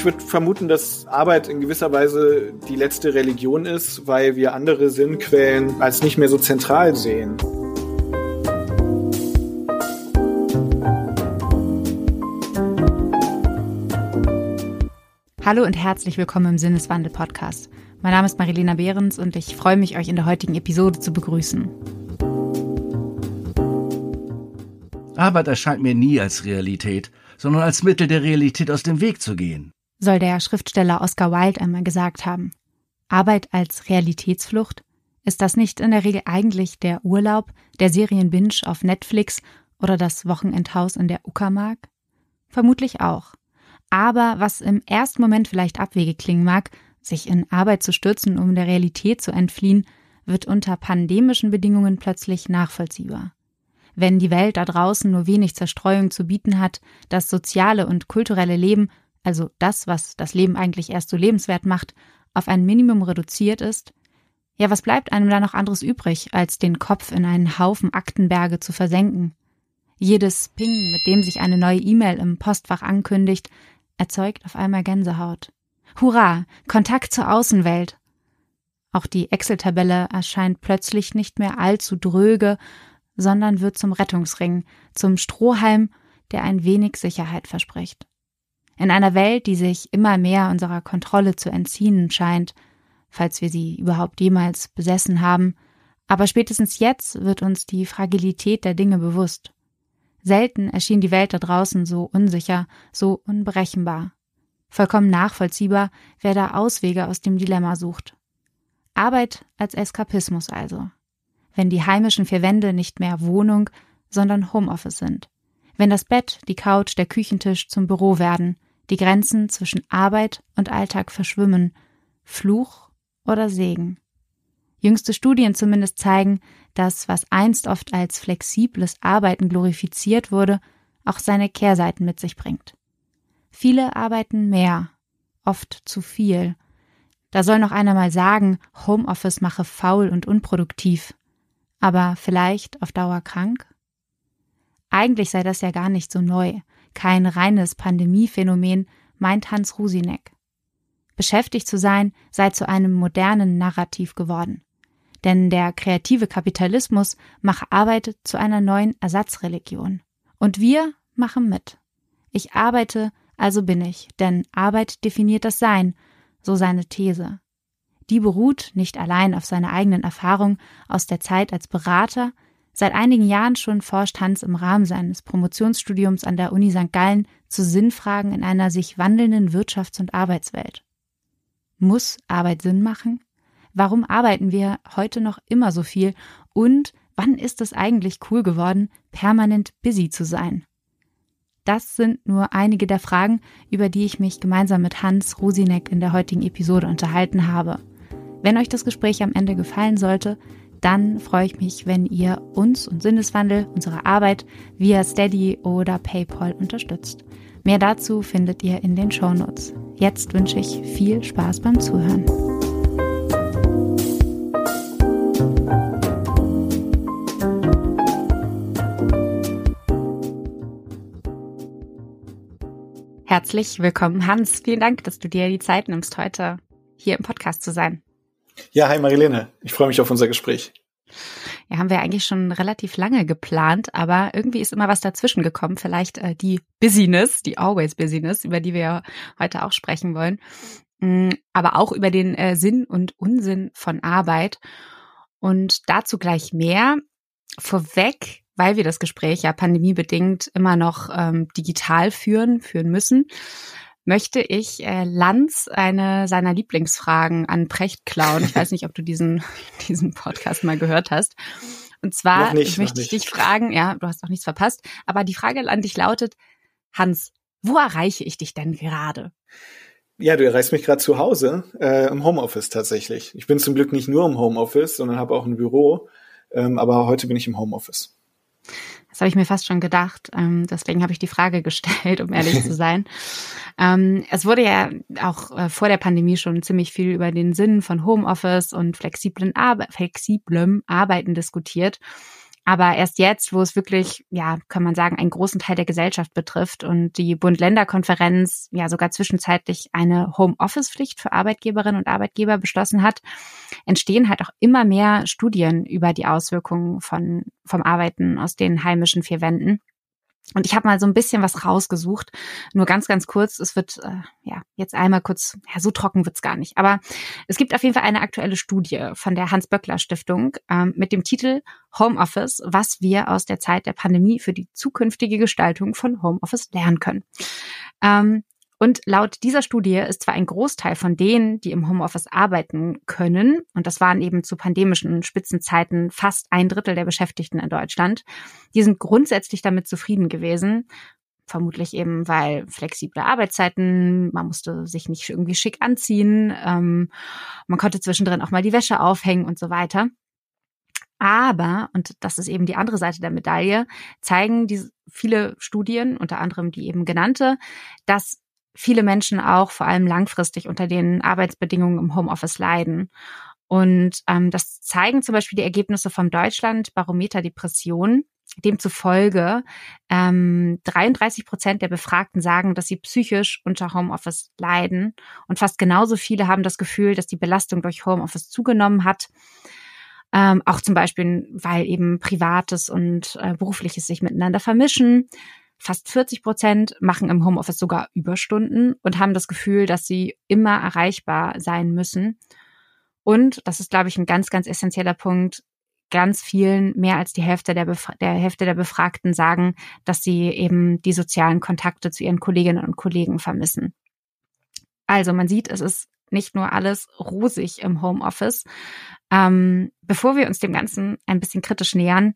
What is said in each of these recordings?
Ich würde vermuten, dass Arbeit in gewisser Weise die letzte Religion ist, weil wir andere Sinnquellen als nicht mehr so zentral sehen. Hallo und herzlich willkommen im Sinneswandel-Podcast. Mein Name ist Marilena Behrens und ich freue mich, euch in der heutigen Episode zu begrüßen. Arbeit erscheint mir nie als Realität, sondern als Mittel der Realität aus dem Weg zu gehen. Soll der Schriftsteller Oscar Wilde einmal gesagt haben. Arbeit als Realitätsflucht? Ist das nicht in der Regel eigentlich der Urlaub, der Serienbinge auf Netflix oder das Wochenendhaus in der Uckermark? Vermutlich auch. Aber was im ersten Moment vielleicht abwege klingen mag, sich in Arbeit zu stürzen, um der Realität zu entfliehen, wird unter pandemischen Bedingungen plötzlich nachvollziehbar wenn die Welt da draußen nur wenig Zerstreuung zu bieten hat, das soziale und kulturelle Leben, also das, was das Leben eigentlich erst so lebenswert macht, auf ein Minimum reduziert ist, ja, was bleibt einem da noch anderes übrig, als den Kopf in einen Haufen Aktenberge zu versenken? Jedes Ping, mit dem sich eine neue E-Mail im Postfach ankündigt, erzeugt auf einmal Gänsehaut. Hurra! Kontakt zur Außenwelt! Auch die Excel-Tabelle erscheint plötzlich nicht mehr allzu dröge sondern wird zum Rettungsring, zum Strohhalm, der ein wenig Sicherheit verspricht. In einer Welt, die sich immer mehr unserer Kontrolle zu entziehen scheint, falls wir sie überhaupt jemals besessen haben, aber spätestens jetzt wird uns die Fragilität der Dinge bewusst. Selten erschien die Welt da draußen so unsicher, so unberechenbar. Vollkommen nachvollziehbar, wer da Auswege aus dem Dilemma sucht. Arbeit als Eskapismus also wenn die heimischen vier Wände nicht mehr Wohnung, sondern Homeoffice sind. Wenn das Bett, die Couch, der Küchentisch zum Büro werden, die Grenzen zwischen Arbeit und Alltag verschwimmen, Fluch oder Segen. Jüngste Studien zumindest zeigen, dass was einst oft als flexibles Arbeiten glorifiziert wurde, auch seine Kehrseiten mit sich bringt. Viele arbeiten mehr, oft zu viel. Da soll noch einer mal sagen, Homeoffice mache faul und unproduktiv aber vielleicht auf Dauer krank? Eigentlich sei das ja gar nicht so neu, kein reines Pandemiephänomen, meint Hans Rusinek. Beschäftigt zu sein sei zu einem modernen Narrativ geworden. Denn der kreative Kapitalismus mache Arbeit zu einer neuen Ersatzreligion. Und wir machen mit. Ich arbeite, also bin ich, denn Arbeit definiert das Sein, so seine These. Die beruht nicht allein auf seiner eigenen Erfahrung aus der Zeit als Berater, Seit einigen Jahren schon forscht Hans im Rahmen seines Promotionsstudiums an der Uni St. Gallen zu Sinnfragen in einer sich wandelnden Wirtschafts- und Arbeitswelt. Muss Arbeit Sinn machen? Warum arbeiten wir heute noch immer so viel? Und wann ist es eigentlich cool geworden, permanent busy zu sein? Das sind nur einige der Fragen, über die ich mich gemeinsam mit Hans Rusinek in der heutigen Episode unterhalten habe. Wenn euch das Gespräch am Ende gefallen sollte, dann freue ich mich, wenn ihr uns und Sinneswandel, unsere Arbeit via Steady oder PayPal unterstützt. Mehr dazu findet ihr in den Shownotes. Jetzt wünsche ich viel Spaß beim Zuhören. Herzlich willkommen, Hans. Vielen Dank, dass du dir die Zeit nimmst, heute hier im Podcast zu sein. Ja, hi Marilene. Ich freue mich auf unser Gespräch. Ja, haben wir eigentlich schon relativ lange geplant, aber irgendwie ist immer was dazwischen gekommen. Vielleicht äh, die Busyness, die Always Busyness, über die wir heute auch sprechen wollen. Mm, aber auch über den äh, Sinn und Unsinn von Arbeit. Und dazu gleich mehr. Vorweg, weil wir das Gespräch ja pandemiebedingt immer noch ähm, digital führen, führen müssen, möchte ich äh, Lanz eine seiner Lieblingsfragen an Precht klauen. Ich weiß nicht, ob du diesen, diesen Podcast mal gehört hast. Und zwar nicht, möchte ich dich fragen, ja, du hast noch nichts verpasst, aber die Frage an dich lautet, Hans, wo erreiche ich dich denn gerade? Ja, du erreichst mich gerade zu Hause, äh, im Homeoffice tatsächlich. Ich bin zum Glück nicht nur im Homeoffice, sondern habe auch ein Büro, ähm, aber heute bin ich im Homeoffice. Das habe ich mir fast schon gedacht. Ähm, deswegen habe ich die Frage gestellt, um ehrlich zu sein. Ähm, es wurde ja auch äh, vor der Pandemie schon ziemlich viel über den Sinn von Homeoffice und flexiblen Arbe flexiblem Arbeiten diskutiert. Aber erst jetzt, wo es wirklich, ja, kann man sagen, einen großen Teil der Gesellschaft betrifft und die Bund-Länder-Konferenz ja sogar zwischenzeitlich eine Home-Office-Pflicht für Arbeitgeberinnen und Arbeitgeber beschlossen hat, entstehen halt auch immer mehr Studien über die Auswirkungen von, vom Arbeiten aus den heimischen vier Wänden. Und ich habe mal so ein bisschen was rausgesucht, nur ganz, ganz kurz. Es wird äh, ja jetzt einmal kurz, ja so trocken wird's gar nicht. Aber es gibt auf jeden Fall eine aktuelle Studie von der Hans-Böckler-Stiftung ähm, mit dem Titel Homeoffice, was wir aus der Zeit der Pandemie für die zukünftige Gestaltung von Homeoffice lernen können. Ähm, und laut dieser Studie ist zwar ein Großteil von denen, die im Homeoffice arbeiten können, und das waren eben zu pandemischen Spitzenzeiten fast ein Drittel der Beschäftigten in Deutschland, die sind grundsätzlich damit zufrieden gewesen. Vermutlich eben, weil flexible Arbeitszeiten, man musste sich nicht irgendwie schick anziehen, ähm, man konnte zwischendrin auch mal die Wäsche aufhängen und so weiter. Aber, und das ist eben die andere Seite der Medaille, zeigen die viele Studien, unter anderem die eben genannte, dass viele Menschen auch vor allem langfristig unter den Arbeitsbedingungen im Homeoffice leiden. Und ähm, das zeigen zum Beispiel die Ergebnisse vom Deutschland Barometer Depression. Demzufolge ähm, 33 Prozent der Befragten sagen, dass sie psychisch unter Homeoffice leiden. Und fast genauso viele haben das Gefühl, dass die Belastung durch Homeoffice zugenommen hat. Ähm, auch zum Beispiel, weil eben Privates und äh, Berufliches sich miteinander vermischen. Fast 40 Prozent machen im Homeoffice sogar Überstunden und haben das Gefühl, dass sie immer erreichbar sein müssen. Und, das ist, glaube ich, ein ganz, ganz essentieller Punkt, ganz vielen, mehr als die Hälfte der, der Hälfte der Befragten sagen, dass sie eben die sozialen Kontakte zu ihren Kolleginnen und Kollegen vermissen. Also man sieht, es ist nicht nur alles rosig im Homeoffice. Ähm, bevor wir uns dem Ganzen ein bisschen kritisch nähern,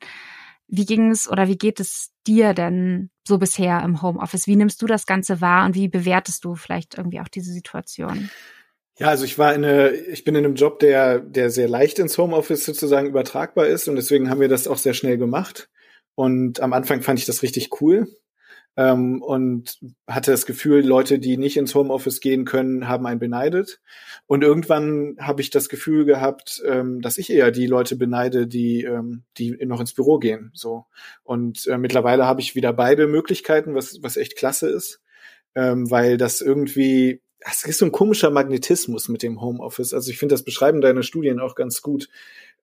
wie ging es oder wie geht es dir denn so bisher im Homeoffice? Wie nimmst du das Ganze wahr und wie bewertest du vielleicht irgendwie auch diese Situation? Ja, also ich war in eine, ich bin in einem Job, der, der sehr leicht ins Homeoffice sozusagen übertragbar ist und deswegen haben wir das auch sehr schnell gemacht. Und am Anfang fand ich das richtig cool ähm, und hatte das Gefühl, Leute, die nicht ins Homeoffice gehen können, haben einen beneidet. Und irgendwann habe ich das Gefühl gehabt, ähm, dass ich eher die Leute beneide, die, ähm, die noch ins Büro gehen. So. Und äh, mittlerweile habe ich wieder beide Möglichkeiten, was, was echt klasse ist, ähm, weil das irgendwie es ist so ein komischer Magnetismus mit dem Homeoffice. Also ich finde, das beschreiben deine Studien auch ganz gut.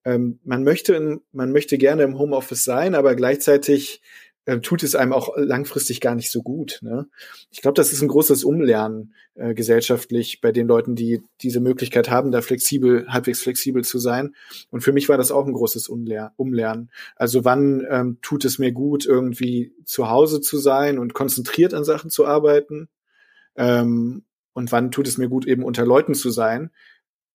Ähm, man möchte, in, man möchte gerne im Homeoffice sein, aber gleichzeitig äh, tut es einem auch langfristig gar nicht so gut. Ne? Ich glaube, das ist ein großes Umlernen äh, gesellschaftlich bei den Leuten, die diese Möglichkeit haben, da flexibel, halbwegs flexibel zu sein. Und für mich war das auch ein großes Umler Umlernen. Also wann ähm, tut es mir gut, irgendwie zu Hause zu sein und konzentriert an Sachen zu arbeiten? Ähm, und wann tut es mir gut, eben unter Leuten zu sein?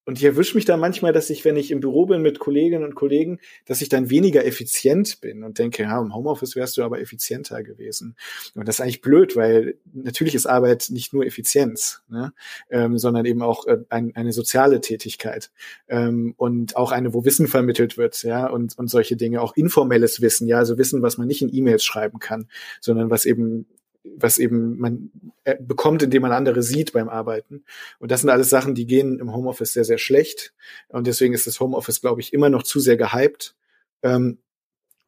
Und ich erwische mich da manchmal, dass ich, wenn ich im Büro bin mit Kolleginnen und Kollegen, dass ich dann weniger effizient bin und denke, ja, im Homeoffice wärst du aber effizienter gewesen. Und das ist eigentlich blöd, weil natürlich ist Arbeit nicht nur Effizienz, ne? ähm, sondern eben auch äh, ein, eine soziale Tätigkeit ähm, und auch eine, wo Wissen vermittelt wird, ja, und, und solche Dinge, auch informelles Wissen, ja, also Wissen, was man nicht in E-Mails schreiben kann, sondern was eben was eben man äh, bekommt, indem man andere sieht beim Arbeiten. Und das sind alles Sachen, die gehen im Homeoffice sehr, sehr schlecht. Und deswegen ist das Homeoffice, glaube ich, immer noch zu sehr gehypt. Ähm,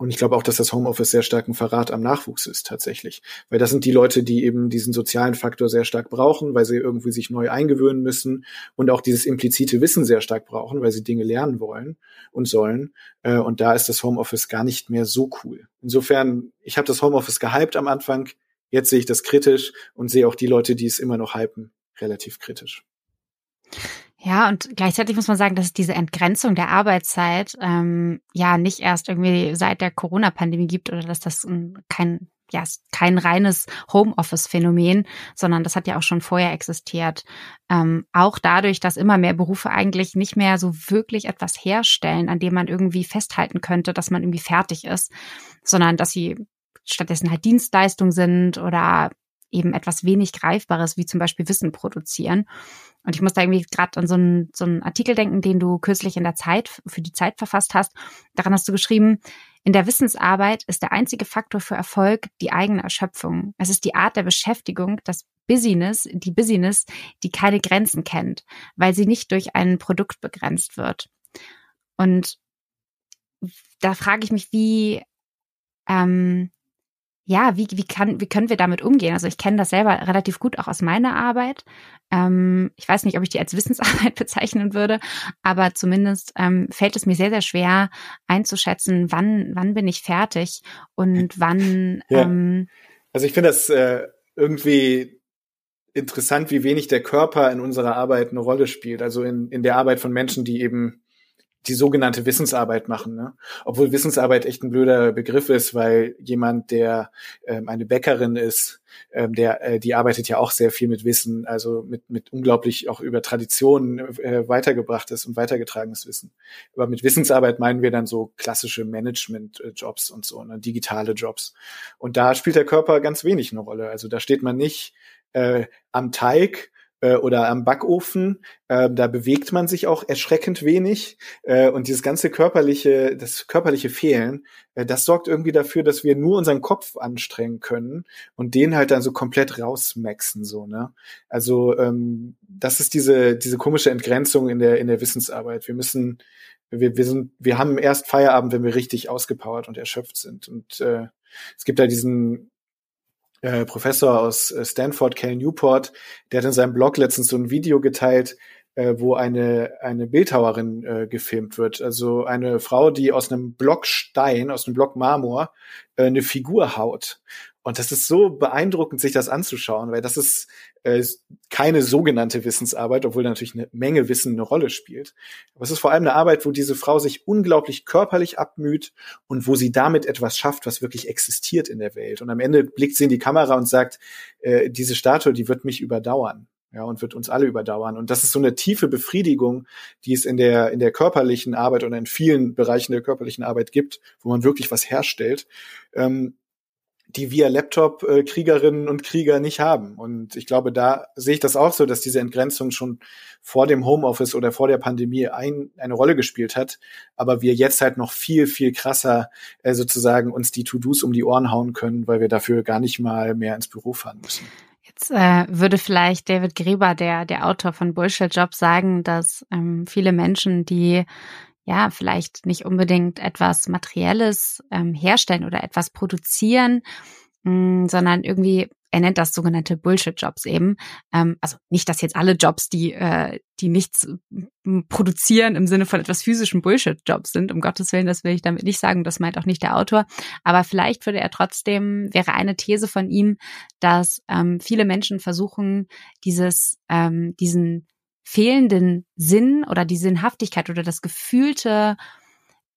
und ich glaube auch, dass das Homeoffice sehr stark ein Verrat am Nachwuchs ist tatsächlich. Weil das sind die Leute, die eben diesen sozialen Faktor sehr stark brauchen, weil sie irgendwie sich neu eingewöhnen müssen und auch dieses implizite Wissen sehr stark brauchen, weil sie Dinge lernen wollen und sollen. Äh, und da ist das Homeoffice gar nicht mehr so cool. Insofern, ich habe das Homeoffice gehypt am Anfang. Jetzt sehe ich das kritisch und sehe auch die Leute, die es immer noch hypen, relativ kritisch. Ja, und gleichzeitig muss man sagen, dass es diese Entgrenzung der Arbeitszeit ähm, ja nicht erst irgendwie seit der Corona-Pandemie gibt oder dass das kein ja, kein reines Homeoffice-Phänomen, sondern das hat ja auch schon vorher existiert. Ähm, auch dadurch, dass immer mehr Berufe eigentlich nicht mehr so wirklich etwas herstellen, an dem man irgendwie festhalten könnte, dass man irgendwie fertig ist, sondern dass sie stattdessen halt Dienstleistungen sind oder eben etwas wenig Greifbares, wie zum Beispiel Wissen produzieren. Und ich muss da irgendwie gerade an so einen, so einen Artikel denken, den du kürzlich in der Zeit, für die Zeit verfasst hast. Daran hast du geschrieben, in der Wissensarbeit ist der einzige Faktor für Erfolg die eigene Erschöpfung. Es ist die Art der Beschäftigung, das Business, die Business, die keine Grenzen kennt, weil sie nicht durch ein Produkt begrenzt wird. Und da frage ich mich, wie ähm, ja, wie, wie, kann, wie können wir damit umgehen? Also ich kenne das selber relativ gut auch aus meiner Arbeit. Ähm, ich weiß nicht, ob ich die als Wissensarbeit bezeichnen würde, aber zumindest ähm, fällt es mir sehr, sehr schwer einzuschätzen, wann, wann bin ich fertig und wann. Ja. Ähm, also ich finde das äh, irgendwie interessant, wie wenig der Körper in unserer Arbeit eine Rolle spielt. Also in, in der Arbeit von Menschen, die eben die sogenannte Wissensarbeit machen. Ne? Obwohl Wissensarbeit echt ein blöder Begriff ist, weil jemand, der ähm, eine Bäckerin ist, ähm, der, äh, die arbeitet ja auch sehr viel mit Wissen, also mit, mit unglaublich auch über Traditionen äh, weitergebrachtes und weitergetragenes Wissen. Aber mit Wissensarbeit meinen wir dann so klassische Management-Jobs und so, ne? digitale Jobs. Und da spielt der Körper ganz wenig eine Rolle. Also da steht man nicht äh, am Teig äh, oder am Backofen, äh, da bewegt man sich auch erschreckend wenig. Äh, und dieses ganze körperliche, das körperliche Fehlen, äh, das sorgt irgendwie dafür, dass wir nur unseren Kopf anstrengen können und den halt dann so komplett rausmaxen, so, ne? Also, ähm, das ist diese, diese komische Entgrenzung in der, in der Wissensarbeit. Wir müssen, wir, wir sind, wir haben erst Feierabend, wenn wir richtig ausgepowert und erschöpft sind. Und äh, es gibt da diesen äh, Professor aus äh, Stanford, Cal Newport, der hat in seinem Blog letztens so ein Video geteilt, äh, wo eine, eine Bildhauerin äh, gefilmt wird. Also eine Frau, die aus einem Block Stein, aus einem Block Marmor, äh, eine Figur haut. Und das ist so beeindruckend, sich das anzuschauen, weil das ist äh, keine sogenannte Wissensarbeit, obwohl natürlich eine Menge Wissen eine Rolle spielt. Aber es ist vor allem eine Arbeit, wo diese Frau sich unglaublich körperlich abmüht und wo sie damit etwas schafft, was wirklich existiert in der Welt. Und am Ende blickt sie in die Kamera und sagt, äh, diese Statue, die wird mich überdauern. Ja, und wird uns alle überdauern. Und das ist so eine tiefe Befriedigung, die es in der, in der körperlichen Arbeit oder in vielen Bereichen der körperlichen Arbeit gibt, wo man wirklich was herstellt. Ähm, die wir Laptop-Kriegerinnen und Krieger nicht haben. Und ich glaube, da sehe ich das auch so, dass diese Entgrenzung schon vor dem Homeoffice oder vor der Pandemie ein, eine Rolle gespielt hat, aber wir jetzt halt noch viel, viel krasser äh, sozusagen uns die To-Dos um die Ohren hauen können, weil wir dafür gar nicht mal mehr ins Büro fahren müssen. Jetzt äh, würde vielleicht David Grieber, der, der Autor von Bullshit Job, sagen, dass ähm, viele Menschen, die ja, vielleicht nicht unbedingt etwas Materielles ähm, herstellen oder etwas produzieren, mh, mm, sondern irgendwie, er nennt das sogenannte Bullshit-Jobs eben. Ähm, also nicht, dass jetzt alle Jobs, die, äh, die nichts produzieren im Sinne von etwas physischen Bullshit-Jobs sind, um Gottes Willen, das will ich damit nicht sagen, das meint auch nicht der Autor. Aber vielleicht würde er trotzdem, wäre eine These von ihm, dass ähm, viele Menschen versuchen, dieses, ähm, diesen fehlenden Sinn oder die Sinnhaftigkeit oder das gefühlte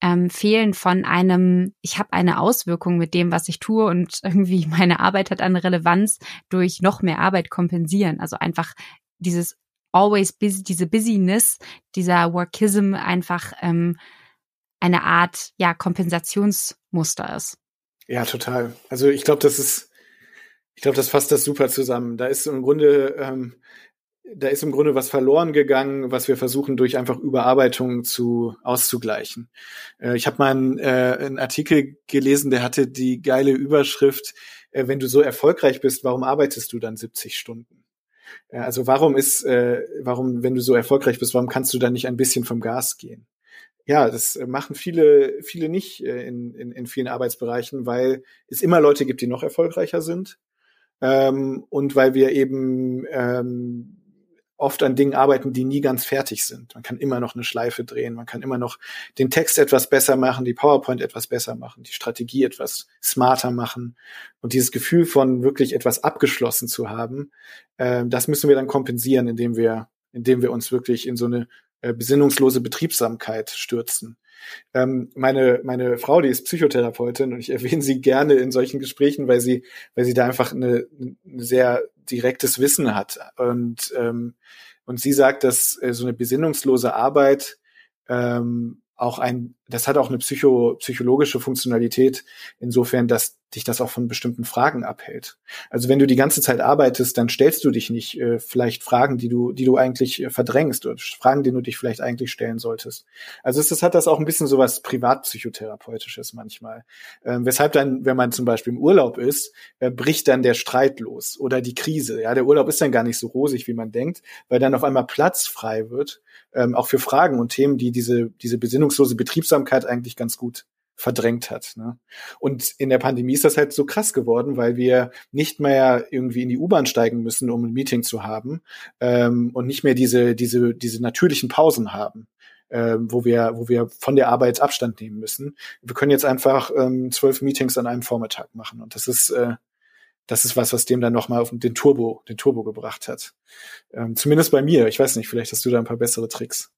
ähm, Fehlen von einem, ich habe eine Auswirkung mit dem, was ich tue und irgendwie meine Arbeit hat eine Relevanz durch noch mehr Arbeit kompensieren. Also einfach dieses always busy, diese Busyness, dieser Workism einfach ähm, eine Art ja Kompensationsmuster ist. Ja, total. Also ich glaube, das ist, ich glaube, das fasst das super zusammen. Da ist im Grunde ähm, da ist im Grunde was verloren gegangen, was wir versuchen durch einfach Überarbeitung zu auszugleichen. Äh, ich habe mal einen, äh, einen Artikel gelesen, der hatte die geile Überschrift: äh, Wenn du so erfolgreich bist, warum arbeitest du dann 70 Stunden? Äh, also warum ist, äh, warum, wenn du so erfolgreich bist, warum kannst du dann nicht ein bisschen vom Gas gehen? Ja, das machen viele, viele nicht äh, in, in, in vielen Arbeitsbereichen, weil es immer Leute gibt, die noch erfolgreicher sind. Ähm, und weil wir eben ähm, oft an Dingen arbeiten, die nie ganz fertig sind. Man kann immer noch eine Schleife drehen, man kann immer noch den Text etwas besser machen, die PowerPoint etwas besser machen, die Strategie etwas smarter machen. Und dieses Gefühl von wirklich etwas abgeschlossen zu haben, äh, das müssen wir dann kompensieren, indem wir, indem wir uns wirklich in so eine äh, besinnungslose Betriebsamkeit stürzen. Ähm, meine, meine Frau, die ist Psychotherapeutin und ich erwähne sie gerne in solchen Gesprächen, weil sie, weil sie da einfach eine, sehr direktes Wissen hat. Und, ähm, und sie sagt, dass äh, so eine besinnungslose Arbeit ähm, auch ein, das hat auch eine psycho, psychologische Funktionalität, insofern, dass dich das auch von bestimmten Fragen abhält. Also wenn du die ganze Zeit arbeitest, dann stellst du dich nicht äh, vielleicht Fragen, die du, die du eigentlich äh, verdrängst oder Fragen, die du dich vielleicht eigentlich stellen solltest. Also es, es hat das auch ein bisschen so was privatpsychotherapeutisches manchmal. Ähm, weshalb dann, wenn man zum Beispiel im Urlaub ist, äh, bricht dann der Streit los oder die Krise. Ja, der Urlaub ist dann gar nicht so rosig, wie man denkt, weil dann auf einmal Platz frei wird, ähm, auch für Fragen und Themen, die diese, diese besinnungslose Betriebsamkeit eigentlich ganz gut verdrängt hat. Ne? Und in der Pandemie ist das halt so krass geworden, weil wir nicht mehr irgendwie in die U-Bahn steigen müssen, um ein Meeting zu haben ähm, und nicht mehr diese diese diese natürlichen Pausen haben. Ähm, wo wir, wo wir von der Arbeit Abstand nehmen müssen. Wir können jetzt einfach ähm, zwölf Meetings an einem Vormittag machen. Und das ist, äh, das ist was, was dem dann nochmal auf den Turbo, den Turbo gebracht hat. Ähm, zumindest bei mir. Ich weiß nicht, vielleicht hast du da ein paar bessere Tricks.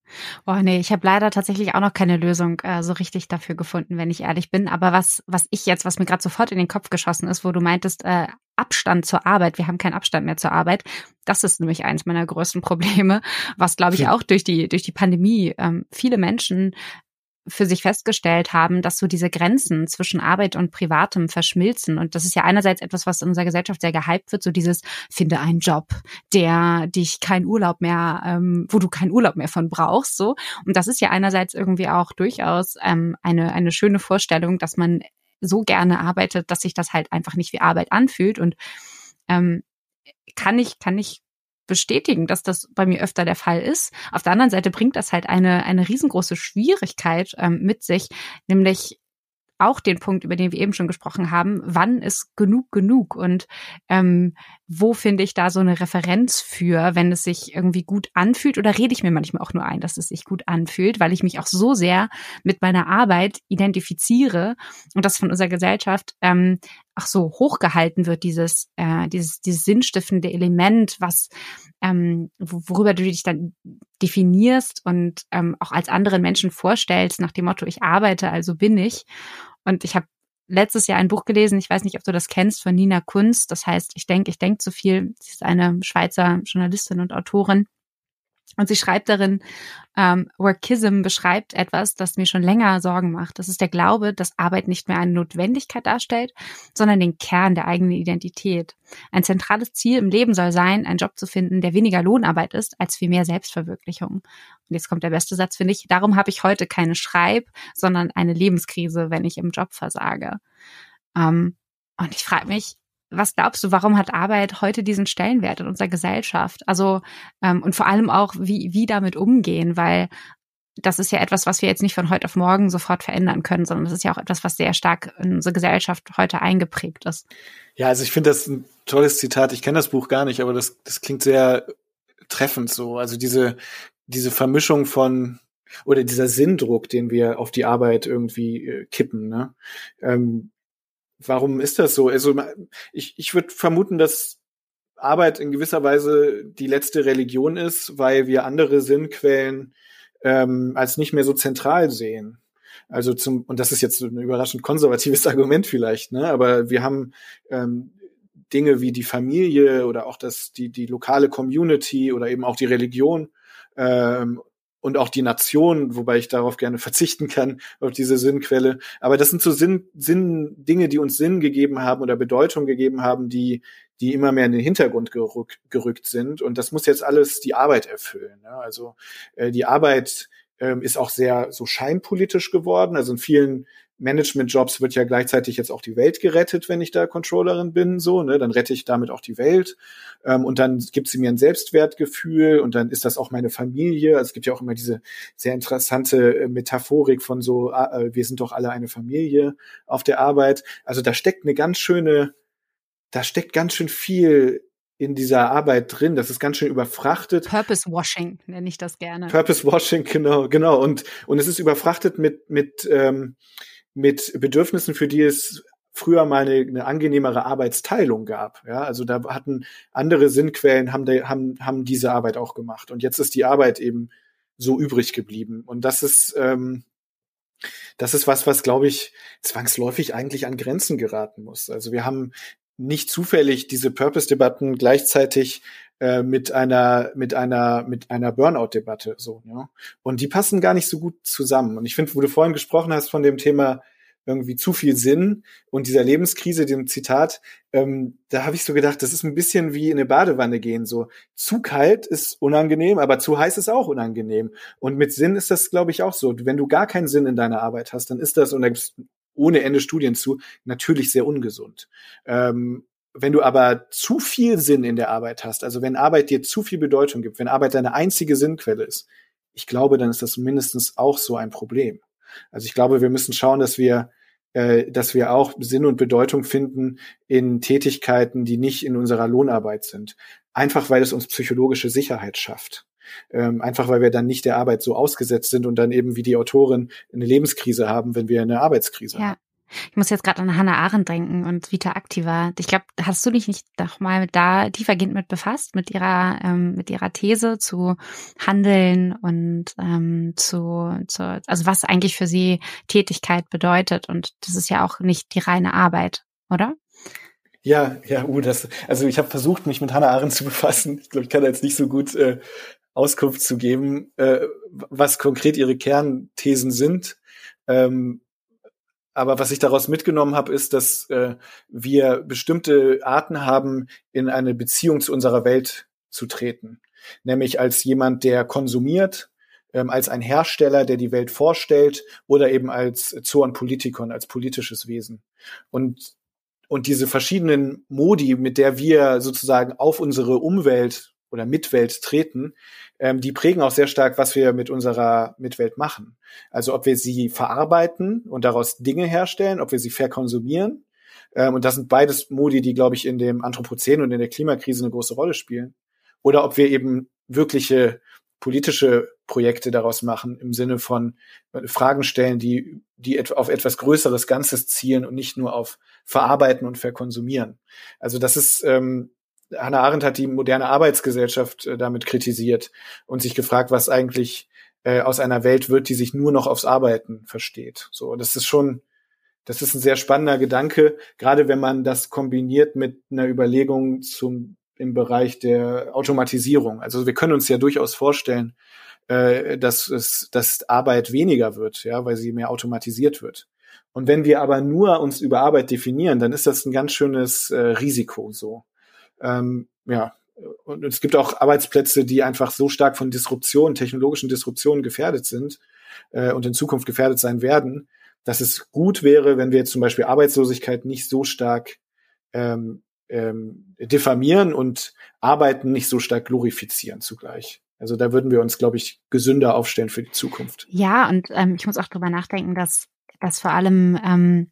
Oh nee, ich habe leider tatsächlich auch noch keine Lösung äh, so richtig dafür gefunden, wenn ich ehrlich bin. Aber was, was ich jetzt, was mir gerade sofort in den Kopf geschossen ist, wo du meintest, äh, Abstand zur Arbeit, wir haben keinen Abstand mehr zur Arbeit. Das ist nämlich eines meiner größten Probleme, was glaube ich auch durch die durch die Pandemie ähm, viele Menschen für sich festgestellt haben, dass so diese Grenzen zwischen Arbeit und Privatem verschmilzen. Und das ist ja einerseits etwas, was in unserer Gesellschaft sehr gehypt wird, so dieses finde einen Job, der dich kein Urlaub mehr, ähm, wo du keinen Urlaub mehr von brauchst, so. Und das ist ja einerseits irgendwie auch durchaus ähm, eine eine schöne Vorstellung, dass man so gerne arbeitet, dass sich das halt einfach nicht wie Arbeit anfühlt und ähm, kann ich kann ich bestätigen, dass das bei mir öfter der Fall ist. Auf der anderen Seite bringt das halt eine, eine riesengroße Schwierigkeit ähm, mit sich, nämlich auch den Punkt, über den wir eben schon gesprochen haben, wann ist genug genug und ähm, wo finde ich da so eine Referenz für, wenn es sich irgendwie gut anfühlt oder rede ich mir manchmal auch nur ein, dass es sich gut anfühlt, weil ich mich auch so sehr mit meiner Arbeit identifiziere und das von unserer Gesellschaft ähm, auch so hochgehalten wird, dieses, äh, dieses, dieses sinnstiftende Element, was ähm, worüber du dich dann definierst und ähm, auch als anderen Menschen vorstellst, nach dem Motto, ich arbeite, also bin ich. Und ich habe letztes Jahr ein Buch gelesen, ich weiß nicht, ob du das kennst, von Nina Kunz. Das heißt, ich denke, ich denke zu viel. Sie ist eine Schweizer Journalistin und Autorin. Und sie schreibt darin, ähm, Workism beschreibt etwas, das mir schon länger Sorgen macht. Das ist der Glaube, dass Arbeit nicht mehr eine Notwendigkeit darstellt, sondern den Kern der eigenen Identität. Ein zentrales Ziel im Leben soll sein, einen Job zu finden, der weniger Lohnarbeit ist, als viel mehr Selbstverwirklichung. Und jetzt kommt der beste Satz, finde ich. Darum habe ich heute keine Schreib, sondern eine Lebenskrise, wenn ich im Job versage. Ähm, und ich frage mich, was glaubst du, warum hat Arbeit heute diesen Stellenwert in unserer Gesellschaft? Also ähm, und vor allem auch, wie, wie damit umgehen, weil das ist ja etwas, was wir jetzt nicht von heute auf morgen sofort verändern können, sondern das ist ja auch etwas, was sehr stark in unsere Gesellschaft heute eingeprägt ist. Ja, also ich finde das ein tolles Zitat. Ich kenne das Buch gar nicht, aber das, das klingt sehr treffend so. Also diese, diese Vermischung von oder dieser Sinndruck, den wir auf die Arbeit irgendwie äh, kippen. Ne? Ähm, warum ist das so? Also ich, ich würde vermuten, dass Arbeit in gewisser Weise die letzte Religion ist, weil wir andere Sinnquellen ähm, als nicht mehr so zentral sehen. Also zum, und das ist jetzt ein überraschend konservatives Argument vielleicht, ne? Aber wir haben ähm, Dinge wie die Familie oder auch das, die, die lokale Community oder eben auch die Religion ähm, und auch die Nation, wobei ich darauf gerne verzichten kann, auf diese Sinnquelle. Aber das sind so Sinn, Sinn, Dinge, die uns Sinn gegeben haben oder Bedeutung gegeben haben, die, die immer mehr in den Hintergrund gerück, gerückt sind. Und das muss jetzt alles die Arbeit erfüllen. Ne? Also äh, die Arbeit ähm, ist auch sehr so scheinpolitisch geworden. Also in vielen Management-Jobs wird ja gleichzeitig jetzt auch die Welt gerettet, wenn ich da Controllerin bin, so, ne, dann rette ich damit auch die Welt. Ähm, und dann gibt sie mir ein Selbstwertgefühl und dann ist das auch meine Familie. Also es gibt ja auch immer diese sehr interessante äh, Metaphorik von so, äh, wir sind doch alle eine Familie auf der Arbeit. Also da steckt eine ganz schöne, da steckt ganz schön viel in dieser Arbeit drin. Das ist ganz schön überfrachtet. Purpose Washing nenne ich das gerne. Purpose Washing, genau, genau. Und und es ist überfrachtet mit mit ähm, mit Bedürfnissen, für die es früher mal eine, eine angenehmere Arbeitsteilung gab. Ja, also da hatten andere Sinnquellen haben, de, haben, haben diese Arbeit auch gemacht. Und jetzt ist die Arbeit eben so übrig geblieben. Und das ist, ähm, das ist was, was, glaube ich, zwangsläufig eigentlich an Grenzen geraten muss. Also wir haben nicht zufällig diese Purpose-Debatten gleichzeitig äh, mit einer mit einer mit einer Burnout-Debatte so. Ja? Und die passen gar nicht so gut zusammen. Und ich finde, wo du vorhin gesprochen hast von dem Thema irgendwie zu viel Sinn und dieser Lebenskrise, dem Zitat, ähm, da habe ich so gedacht, das ist ein bisschen wie in eine Badewanne gehen. So zu kalt ist unangenehm, aber zu heiß ist auch unangenehm. Und mit Sinn ist das, glaube ich, auch so. Wenn du gar keinen Sinn in deiner Arbeit hast, dann ist das, und da gibt's ohne Ende Studien zu, natürlich sehr ungesund. Ähm, wenn du aber zu viel Sinn in der Arbeit hast, also wenn Arbeit dir zu viel Bedeutung gibt, wenn Arbeit deine einzige Sinnquelle ist, ich glaube, dann ist das mindestens auch so ein Problem. Also ich glaube, wir müssen schauen, dass wir äh, dass wir auch Sinn und Bedeutung finden in Tätigkeiten, die nicht in unserer Lohnarbeit sind. Einfach weil es uns psychologische Sicherheit schafft. Ähm, einfach weil wir dann nicht der Arbeit so ausgesetzt sind und dann eben wie die Autorin eine Lebenskrise haben, wenn wir eine Arbeitskrise ja. haben. Ich muss jetzt gerade an Hannah Arendt denken und Vita Activa. Ich glaube, hast du dich nicht doch mal da tiefergehend mit befasst, mit ihrer, ähm, mit ihrer These zu Handeln und ähm, zu, zu, also was eigentlich für sie Tätigkeit bedeutet. Und das ist ja auch nicht die reine Arbeit, oder? Ja, ja, uh, das, also ich habe versucht, mich mit Hannah Arendt zu befassen. Ich glaube, ich kann da jetzt nicht so gut äh, Auskunft zu geben, äh, was konkret ihre Kernthesen sind. Ähm, aber was ich daraus mitgenommen habe, ist, dass äh, wir bestimmte Arten haben, in eine Beziehung zu unserer Welt zu treten. Nämlich als jemand, der konsumiert, ähm, als ein Hersteller, der die Welt vorstellt, oder eben als Zoon Politikon, als politisches Wesen. Und, und diese verschiedenen Modi, mit der wir sozusagen auf unsere Umwelt oder Mitwelt treten, ähm, die prägen auch sehr stark, was wir mit unserer Mitwelt machen. Also ob wir sie verarbeiten und daraus Dinge herstellen, ob wir sie verkonsumieren. Ähm, und das sind beides Modi, die, glaube ich, in dem Anthropozän und in der Klimakrise eine große Rolle spielen. Oder ob wir eben wirkliche politische Projekte daraus machen, im Sinne von äh, Fragen stellen, die, die auf etwas größeres Ganzes zielen und nicht nur auf Verarbeiten und Verkonsumieren. Also das ist ähm, Hannah Arendt hat die moderne Arbeitsgesellschaft äh, damit kritisiert und sich gefragt, was eigentlich äh, aus einer Welt wird, die sich nur noch aufs Arbeiten versteht. So, das ist schon, das ist ein sehr spannender Gedanke, gerade wenn man das kombiniert mit einer Überlegung zum im Bereich der Automatisierung. Also wir können uns ja durchaus vorstellen, äh, dass es, dass Arbeit weniger wird, ja, weil sie mehr automatisiert wird. Und wenn wir aber nur uns über Arbeit definieren, dann ist das ein ganz schönes äh, Risiko so. Ähm, ja, und es gibt auch Arbeitsplätze, die einfach so stark von Disruption, technologischen Disruptionen gefährdet sind äh, und in Zukunft gefährdet sein werden, dass es gut wäre, wenn wir jetzt zum Beispiel Arbeitslosigkeit nicht so stark ähm, ähm, diffamieren und Arbeiten nicht so stark glorifizieren zugleich. Also da würden wir uns, glaube ich, gesünder aufstellen für die Zukunft. Ja, und ähm, ich muss auch drüber nachdenken, dass, dass vor allem ähm,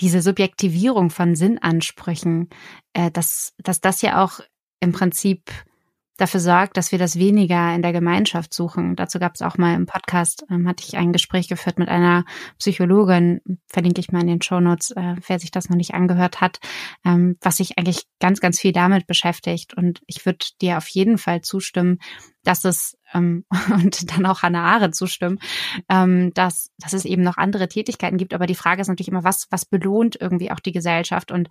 diese Subjektivierung von Sinnansprüchen, äh, dass, dass das ja auch im Prinzip dafür sorgt, dass wir das weniger in der Gemeinschaft suchen. Dazu gab es auch mal im Podcast, ähm, hatte ich ein Gespräch geführt mit einer Psychologin, verlinke ich mal in den Show Notes, äh, wer sich das noch nicht angehört hat, ähm, was sich eigentlich ganz, ganz viel damit beschäftigt. Und ich würde dir auf jeden Fall zustimmen, dass es ähm, und dann auch Hannah Arendt zustimmen, ähm, dass, dass es eben noch andere Tätigkeiten gibt. Aber die Frage ist natürlich immer, was, was belohnt irgendwie auch die Gesellschaft? Und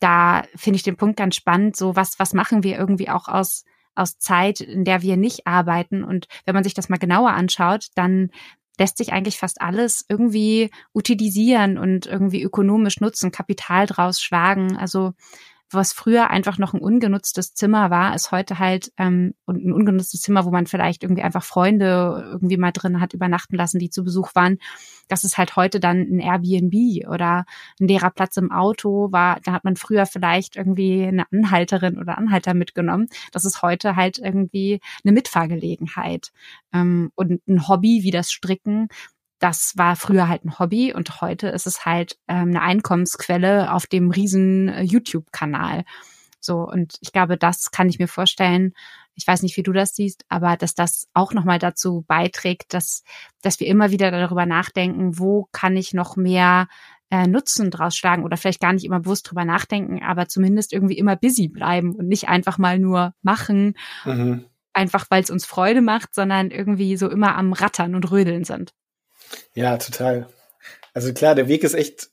da finde ich den Punkt ganz spannend, so was, was machen wir irgendwie auch aus, aus Zeit, in der wir nicht arbeiten. Und wenn man sich das mal genauer anschaut, dann lässt sich eigentlich fast alles irgendwie utilisieren und irgendwie ökonomisch nutzen, Kapital draus schlagen. Also was früher einfach noch ein ungenutztes Zimmer war, ist heute halt ähm, und ein ungenutztes Zimmer, wo man vielleicht irgendwie einfach Freunde irgendwie mal drin hat übernachten lassen, die zu Besuch waren. Das ist halt heute dann ein Airbnb oder ein leerer Platz im Auto war, da hat man früher vielleicht irgendwie eine Anhalterin oder Anhalter mitgenommen. Das ist heute halt irgendwie eine Mitfahrgelegenheit. Ähm, und ein Hobby wie das Stricken, das war früher halt ein Hobby und heute ist es halt ähm, eine Einkommensquelle auf dem riesen äh, YouTube-Kanal. So, und ich glaube, das kann ich mir vorstellen. Ich weiß nicht, wie du das siehst, aber dass das auch nochmal dazu beiträgt, dass, dass wir immer wieder darüber nachdenken, wo kann ich noch mehr äh, Nutzen draus schlagen oder vielleicht gar nicht immer bewusst drüber nachdenken, aber zumindest irgendwie immer busy bleiben und nicht einfach mal nur machen, mhm. einfach weil es uns Freude macht, sondern irgendwie so immer am Rattern und Rödeln sind. Ja, total. Also klar, der Weg ist echt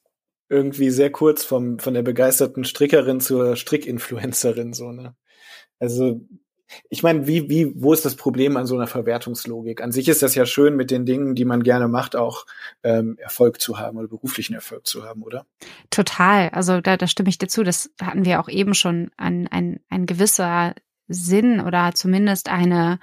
irgendwie sehr kurz vom, von der begeisterten Strickerin zur Strickinfluencerin, so, ne? Also, ich meine, wie, wie, wo ist das Problem an so einer Verwertungslogik? An sich ist das ja schön, mit den Dingen, die man gerne macht, auch ähm, Erfolg zu haben oder beruflichen Erfolg zu haben, oder? Total. Also da, da stimme ich dir zu. Das hatten wir auch eben schon. Ein, ein, ein gewisser Sinn oder zumindest eine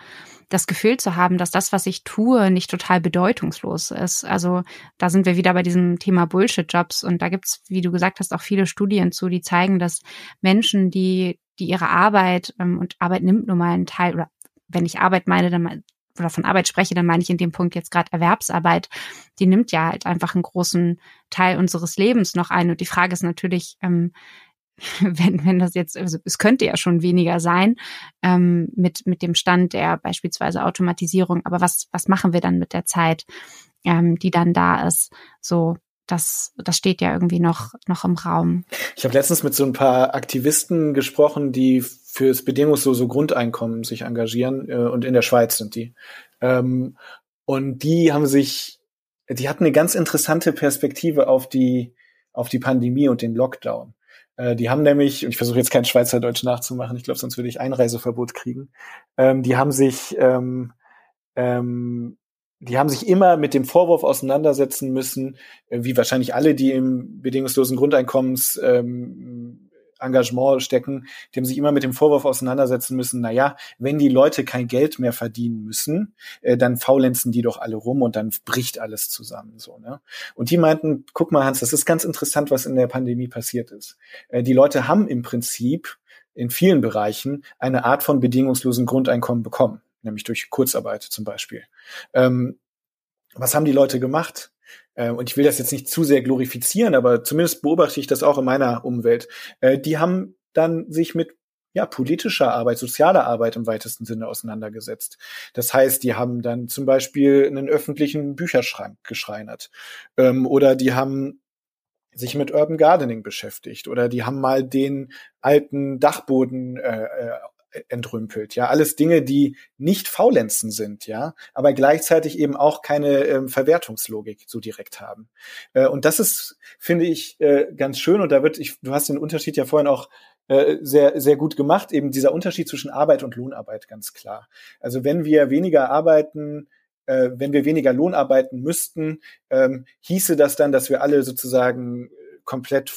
das Gefühl zu haben, dass das, was ich tue, nicht total bedeutungslos ist. Also da sind wir wieder bei diesem Thema Bullshit-Jobs und da gibt's, wie du gesagt hast, auch viele Studien zu, die zeigen, dass Menschen, die, die ihre Arbeit ähm, und Arbeit nimmt nun mal einen Teil, oder wenn ich Arbeit meine, dann oder von Arbeit spreche, dann meine ich in dem Punkt jetzt gerade Erwerbsarbeit, die nimmt ja halt einfach einen großen Teil unseres Lebens noch ein. Und die Frage ist natürlich, ähm, wenn, wenn das jetzt, also es könnte ja schon weniger sein ähm, mit, mit dem Stand der beispielsweise Automatisierung, aber was, was machen wir dann mit der Zeit, ähm, die dann da ist? So, das, das steht ja irgendwie noch, noch im Raum. Ich habe letztens mit so ein paar Aktivisten gesprochen, die fürs bedingungslose Grundeinkommen sich engagieren äh, und in der Schweiz sind die. Ähm, und die haben sich, die hatten eine ganz interessante Perspektive auf die, auf die Pandemie und den Lockdown. Äh, die haben nämlich, ich versuche jetzt kein Schweizerdeutsch nachzumachen, ich glaube, sonst würde ich Einreiseverbot kriegen. Ähm, die haben sich ähm, ähm, die haben sich immer mit dem Vorwurf auseinandersetzen müssen, äh, wie wahrscheinlich alle, die im bedingungslosen Grundeinkommens ähm, Engagement stecken, die haben sich immer mit dem Vorwurf auseinandersetzen müssen, na ja, wenn die Leute kein Geld mehr verdienen müssen, äh, dann faulenzen die doch alle rum und dann bricht alles zusammen, so, ne? Und die meinten, guck mal, Hans, das ist ganz interessant, was in der Pandemie passiert ist. Äh, die Leute haben im Prinzip in vielen Bereichen eine Art von bedingungslosen Grundeinkommen bekommen nämlich durch Kurzarbeit zum Beispiel. Ähm, was haben die Leute gemacht? Äh, und ich will das jetzt nicht zu sehr glorifizieren, aber zumindest beobachte ich das auch in meiner Umwelt. Äh, die haben dann sich mit ja, politischer Arbeit, sozialer Arbeit im weitesten Sinne auseinandergesetzt. Das heißt, die haben dann zum Beispiel einen öffentlichen Bücherschrank geschreinert. Ähm, oder die haben sich mit Urban Gardening beschäftigt oder die haben mal den alten Dachboden äh, äh entrümpelt. Ja, alles Dinge, die nicht Faulenzen sind, ja, aber gleichzeitig eben auch keine ähm, Verwertungslogik so direkt haben. Äh, und das ist, finde ich, äh, ganz schön. Und da wird, ich, du hast den Unterschied ja vorhin auch äh, sehr, sehr gut gemacht, eben dieser Unterschied zwischen Arbeit und Lohnarbeit, ganz klar. Also wenn wir weniger arbeiten, äh, wenn wir weniger Lohn arbeiten müssten, ähm, hieße das dann, dass wir alle sozusagen komplett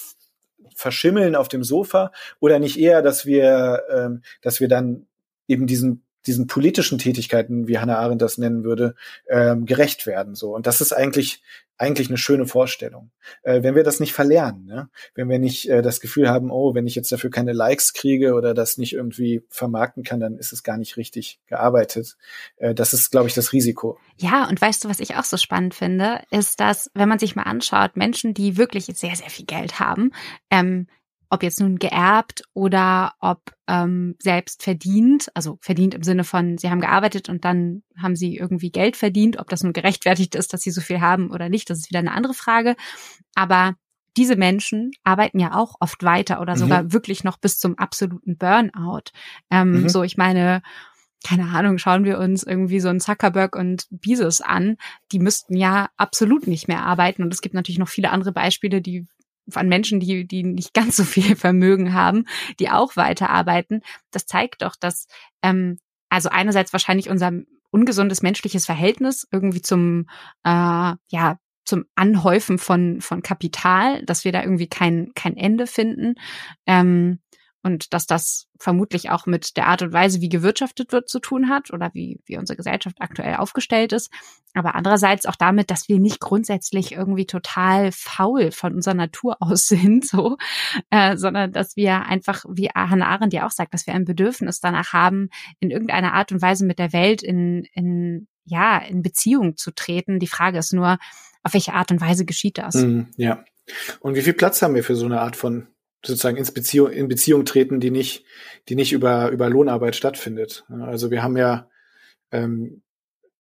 verschimmeln auf dem Sofa oder nicht eher, dass wir, ähm, dass wir dann eben diesen diesen politischen Tätigkeiten, wie Hannah Arendt das nennen würde, ähm, gerecht werden. So und das ist eigentlich eigentlich eine schöne Vorstellung. Äh, wenn wir das nicht verlernen, ne? wenn wir nicht äh, das Gefühl haben, oh, wenn ich jetzt dafür keine Likes kriege oder das nicht irgendwie vermarkten kann, dann ist es gar nicht richtig gearbeitet. Äh, das ist, glaube ich, das Risiko. Ja, und weißt du, was ich auch so spannend finde, ist, dass, wenn man sich mal anschaut, Menschen, die wirklich sehr, sehr viel Geld haben, ähm, ob jetzt nun geerbt oder ob ähm, selbst verdient, also verdient im Sinne von, sie haben gearbeitet und dann haben sie irgendwie Geld verdient, ob das nun gerechtfertigt ist, dass sie so viel haben oder nicht, das ist wieder eine andere Frage. Aber diese Menschen arbeiten ja auch oft weiter oder sogar mhm. wirklich noch bis zum absoluten Burnout. Ähm, mhm. So, ich meine, keine Ahnung, schauen wir uns irgendwie so ein Zuckerberg und Bezos an, die müssten ja absolut nicht mehr arbeiten. Und es gibt natürlich noch viele andere Beispiele, die an Menschen, die, die nicht ganz so viel Vermögen haben, die auch weiterarbeiten. Das zeigt doch, dass ähm, also einerseits wahrscheinlich unser ungesundes menschliches Verhältnis irgendwie zum äh, ja zum Anhäufen von von Kapital, dass wir da irgendwie kein kein Ende finden. Ähm, und dass das vermutlich auch mit der Art und Weise, wie gewirtschaftet wird, zu tun hat oder wie, wie unsere Gesellschaft aktuell aufgestellt ist. Aber andererseits auch damit, dass wir nicht grundsätzlich irgendwie total faul von unserer Natur aus sind, so, äh, sondern dass wir einfach, wie Hannah Arendt ja auch sagt, dass wir ein Bedürfnis danach haben, in irgendeiner Art und Weise mit der Welt in, in, ja, in Beziehung zu treten. Die Frage ist nur, auf welche Art und Weise geschieht das? Mm, ja. Und wie viel Platz haben wir für so eine Art von sozusagen ins Beziehung, in Beziehung treten, die nicht, die nicht über, über Lohnarbeit stattfindet. Also wir haben ja, ähm,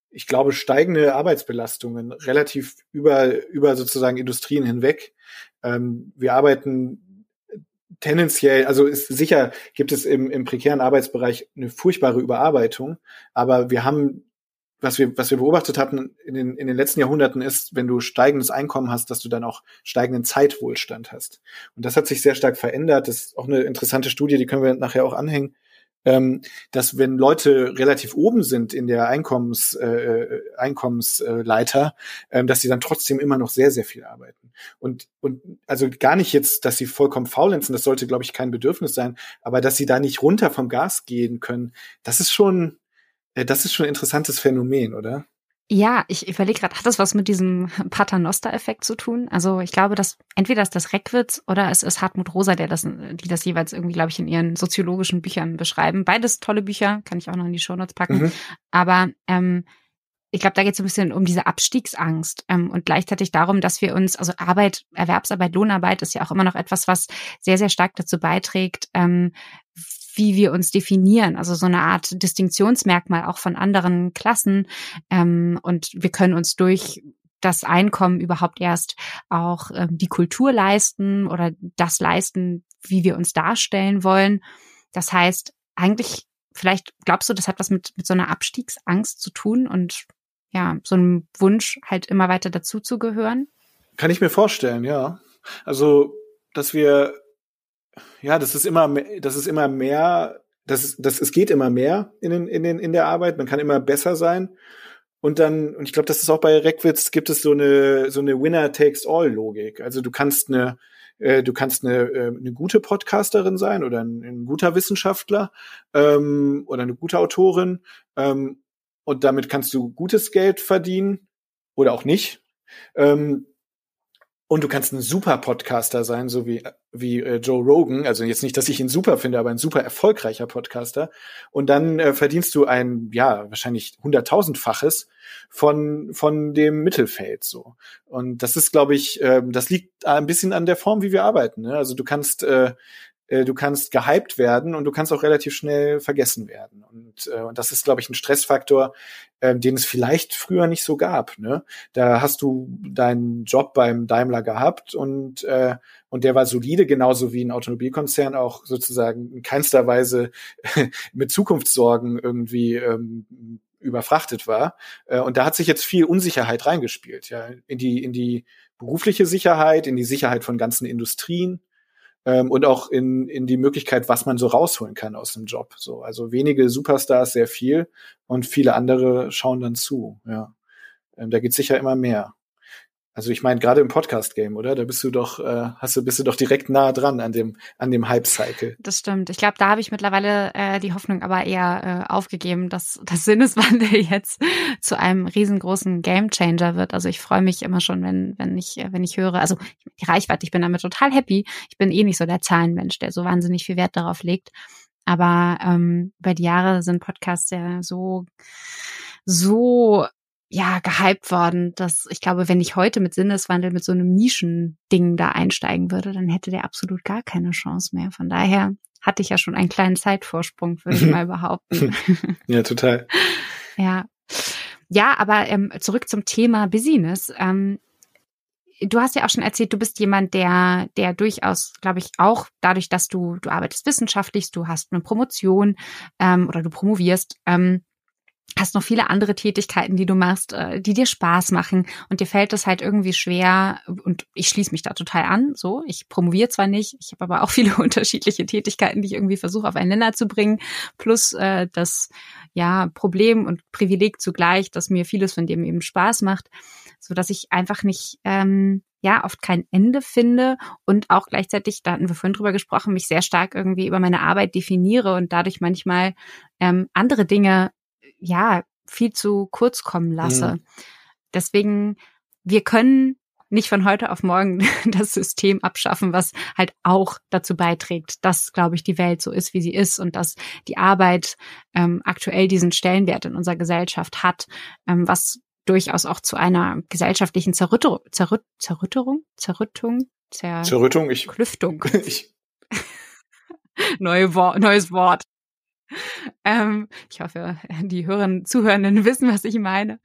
ich glaube, steigende Arbeitsbelastungen relativ über, über sozusagen Industrien hinweg. Ähm, wir arbeiten tendenziell, also ist sicher gibt es im, im prekären Arbeitsbereich eine furchtbare Überarbeitung, aber wir haben was wir, was wir beobachtet hatten in den, in den letzten Jahrhunderten ist, wenn du steigendes Einkommen hast, dass du dann auch steigenden Zeitwohlstand hast. Und das hat sich sehr stark verändert. Das ist auch eine interessante Studie, die können wir nachher auch anhängen, ähm, dass wenn Leute relativ oben sind in der Einkommens, äh, Einkommensleiter, äh, dass sie dann trotzdem immer noch sehr, sehr viel arbeiten. Und, und also gar nicht jetzt, dass sie vollkommen faulenzen, das sollte, glaube ich, kein Bedürfnis sein, aber dass sie da nicht runter vom Gas gehen können, das ist schon, das ist schon ein interessantes Phänomen, oder? Ja, ich überlege gerade, hat das was mit diesem Paternoster-Effekt zu tun? Also ich glaube, dass entweder ist das Reckwitz oder es ist Hartmut Rosa, der das, die das jeweils irgendwie, glaube ich, in ihren soziologischen Büchern beschreiben. Beides tolle Bücher, kann ich auch noch in die Shownotes packen. Mhm. Aber ähm, ich glaube, da geht es so ein bisschen um diese Abstiegsangst ähm, und gleichzeitig darum, dass wir uns, also Arbeit, Erwerbsarbeit, Lohnarbeit ist ja auch immer noch etwas, was sehr, sehr stark dazu beiträgt, ähm, wie wir uns definieren, also so eine Art Distinktionsmerkmal auch von anderen Klassen. Ähm, und wir können uns durch das Einkommen überhaupt erst auch ähm, die Kultur leisten oder das leisten, wie wir uns darstellen wollen. Das heißt, eigentlich, vielleicht glaubst du, das hat was mit, mit so einer Abstiegsangst zu tun und ja, so einem Wunsch, halt immer weiter dazuzugehören? Kann ich mir vorstellen, ja. Also, dass wir ja, das ist immer, das ist immer mehr, das ist, das, es geht immer mehr in, den, in, den, in der Arbeit, man kann immer besser sein. Und dann, und ich glaube, das ist auch bei Reckwitz, gibt es so eine, so eine Winner-Takes-All-Logik. Also du kannst eine, äh, du kannst eine, äh, eine gute Podcasterin sein oder ein, ein guter Wissenschaftler ähm, oder eine gute Autorin ähm, und damit kannst du gutes Geld verdienen oder auch nicht. Ähm, und du kannst ein super Podcaster sein, so wie, wie äh, Joe Rogan. Also jetzt nicht, dass ich ihn super finde, aber ein super erfolgreicher Podcaster. Und dann äh, verdienst du ein, ja, wahrscheinlich hunderttausendfaches von, von dem Mittelfeld, so. Und das ist, glaube ich, äh, das liegt ein bisschen an der Form, wie wir arbeiten. Ne? Also du kannst, äh, äh, du kannst gehypt werden und du kannst auch relativ schnell vergessen werden. Und, äh, und das ist, glaube ich, ein Stressfaktor, äh, den es vielleicht früher nicht so gab. Ne? Da hast du deinen Job beim Daimler gehabt und, äh, und der war solide, genauso wie ein Automobilkonzern auch sozusagen in keinster Weise mit Zukunftssorgen irgendwie ähm, überfrachtet war. Äh, und da hat sich jetzt viel Unsicherheit reingespielt, ja, in die, in die berufliche Sicherheit, in die Sicherheit von ganzen Industrien ähm, und auch in, in die Möglichkeit, was man so rausholen kann aus dem Job. So, also wenige Superstars sehr viel und viele andere schauen dann zu. Ja, ähm, da geht sicher immer mehr. Also ich meine, gerade im Podcast-Game, oder? Da bist du doch, äh, hast du, bist du doch direkt nah dran an dem, an dem Hype-Cycle. Das stimmt. Ich glaube, da habe ich mittlerweile äh, die Hoffnung aber eher äh, aufgegeben, dass das Sinneswandel jetzt zu einem riesengroßen Game-Changer wird. Also ich freue mich immer schon, wenn, wenn ich, äh, wenn ich höre, also die Reichweite, ich bin damit total happy. Ich bin eh nicht so der Zahlenmensch, der so wahnsinnig viel Wert darauf legt. Aber ähm, über die Jahre sind Podcasts ja so so ja, gehypt worden, dass ich glaube, wenn ich heute mit Sinneswandel mit so einem Nischending da einsteigen würde, dann hätte der absolut gar keine Chance mehr. Von daher hatte ich ja schon einen kleinen Zeitvorsprung, würde ich mal behaupten. ja, total. ja. Ja, aber ähm, zurück zum Thema Business. Ähm, du hast ja auch schon erzählt, du bist jemand, der, der durchaus, glaube ich, auch dadurch, dass du, du arbeitest wissenschaftlich, du hast eine Promotion ähm, oder du promovierst, ähm, hast noch viele andere Tätigkeiten, die du machst, äh, die dir Spaß machen. Und dir fällt es halt irgendwie schwer und ich schließe mich da total an, so, ich promoviere zwar nicht, ich habe aber auch viele unterschiedliche Tätigkeiten, die ich irgendwie versuche auf einen Nenner zu bringen, plus äh, das ja Problem und Privileg zugleich, dass mir vieles von dem eben Spaß macht, so dass ich einfach nicht ähm, ja oft kein Ende finde. Und auch gleichzeitig, da hatten wir vorhin drüber gesprochen, mich sehr stark irgendwie über meine Arbeit definiere und dadurch manchmal ähm, andere Dinge ja, viel zu kurz kommen lasse. Mhm. Deswegen, wir können nicht von heute auf morgen das System abschaffen, was halt auch dazu beiträgt, dass, glaube ich, die Welt so ist, wie sie ist und dass die Arbeit ähm, aktuell diesen Stellenwert in unserer Gesellschaft hat, ähm, was durchaus auch zu einer gesellschaftlichen Zerrütterung, Zerrüt, Zerrütterung, Zerrüttung, Zer Zerrüttung, ich, Klüftung. Ich, Neue Wo neues Wort. Ähm, ich hoffe, die Hörerinnen, Zuhörenden wissen, was ich meine,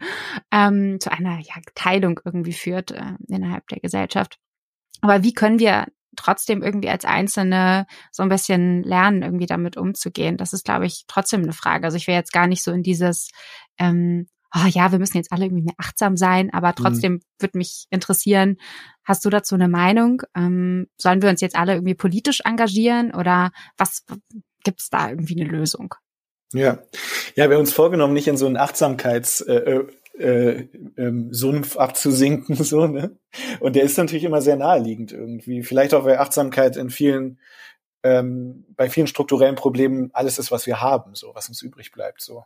ähm, zu einer ja, Teilung irgendwie führt äh, innerhalb der Gesellschaft. Aber wie können wir trotzdem irgendwie als Einzelne so ein bisschen lernen, irgendwie damit umzugehen? Das ist, glaube ich, trotzdem eine Frage. Also ich wäre jetzt gar nicht so in dieses, ähm, oh ja, wir müssen jetzt alle irgendwie mehr achtsam sein, aber mhm. trotzdem mhm. würde mich interessieren, hast du dazu eine Meinung? Ähm, sollen wir uns jetzt alle irgendwie politisch engagieren oder was, gibt es da irgendwie eine Lösung? Ja, ja, wir haben uns vorgenommen, nicht in so einen Achtsamkeits äh, äh, äh, ähm, Sumpf abzusinken, so, ne? Und der ist natürlich immer sehr naheliegend irgendwie. Vielleicht auch, weil Achtsamkeit in vielen, äh, ähm, bei vielen strukturellen Problemen alles ist, was wir haben, so was uns übrig bleibt. So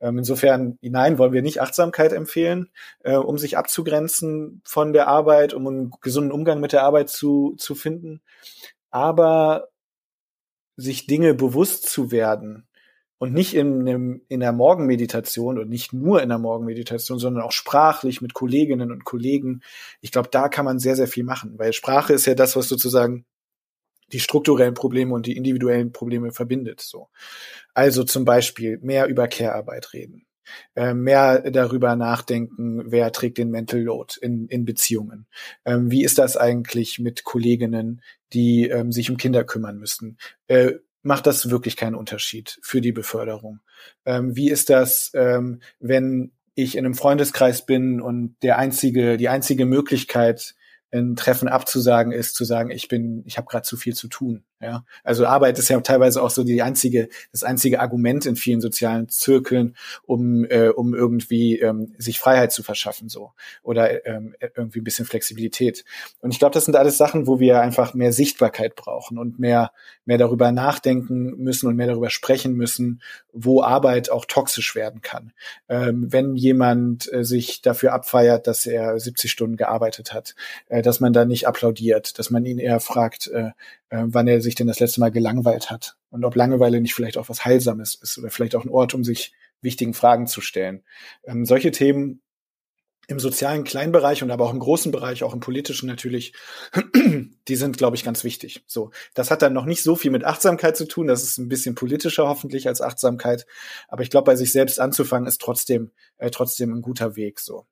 ähm, insofern hinein wollen wir nicht Achtsamkeit empfehlen, äh, um sich abzugrenzen von der Arbeit, um einen gesunden Umgang mit der Arbeit zu zu finden, aber sich Dinge bewusst zu werden und nicht in, einem, in der Morgenmeditation und nicht nur in der Morgenmeditation, sondern auch sprachlich mit Kolleginnen und Kollegen. Ich glaube, da kann man sehr, sehr viel machen, weil Sprache ist ja das, was sozusagen die strukturellen Probleme und die individuellen Probleme verbindet. So. Also zum Beispiel mehr über Care-Arbeit reden, mehr darüber nachdenken, wer trägt den Mental Load in, in Beziehungen. Ähm, wie ist das eigentlich mit Kolleginnen, die ähm, sich um Kinder kümmern müssen? Äh, macht das wirklich keinen Unterschied für die Beförderung? Ähm, wie ist das, ähm, wenn ich in einem Freundeskreis bin und der einzige, die einzige Möglichkeit, ein Treffen abzusagen ist, zu sagen, ich bin, ich habe gerade zu viel zu tun. Ja, also Arbeit ist ja teilweise auch so die einzige, das einzige Argument in vielen sozialen Zirkeln, um äh, um irgendwie ähm, sich Freiheit zu verschaffen so oder ähm, irgendwie ein bisschen Flexibilität. Und ich glaube, das sind alles Sachen, wo wir einfach mehr Sichtbarkeit brauchen und mehr mehr darüber nachdenken müssen und mehr darüber sprechen müssen, wo Arbeit auch toxisch werden kann. Ähm, wenn jemand äh, sich dafür abfeiert, dass er 70 Stunden gearbeitet hat, äh, dass man da nicht applaudiert, dass man ihn eher fragt, äh, äh, wann er sich denn das letzte Mal gelangweilt hat und ob Langeweile nicht vielleicht auch was Heilsames ist oder vielleicht auch ein Ort, um sich wichtigen Fragen zu stellen. Ähm, solche Themen im sozialen Kleinbereich und aber auch im großen Bereich, auch im politischen natürlich, die sind, glaube ich, ganz wichtig. So, das hat dann noch nicht so viel mit Achtsamkeit zu tun. Das ist ein bisschen politischer hoffentlich als Achtsamkeit. Aber ich glaube, bei sich selbst anzufangen ist trotzdem äh, trotzdem ein guter Weg. So.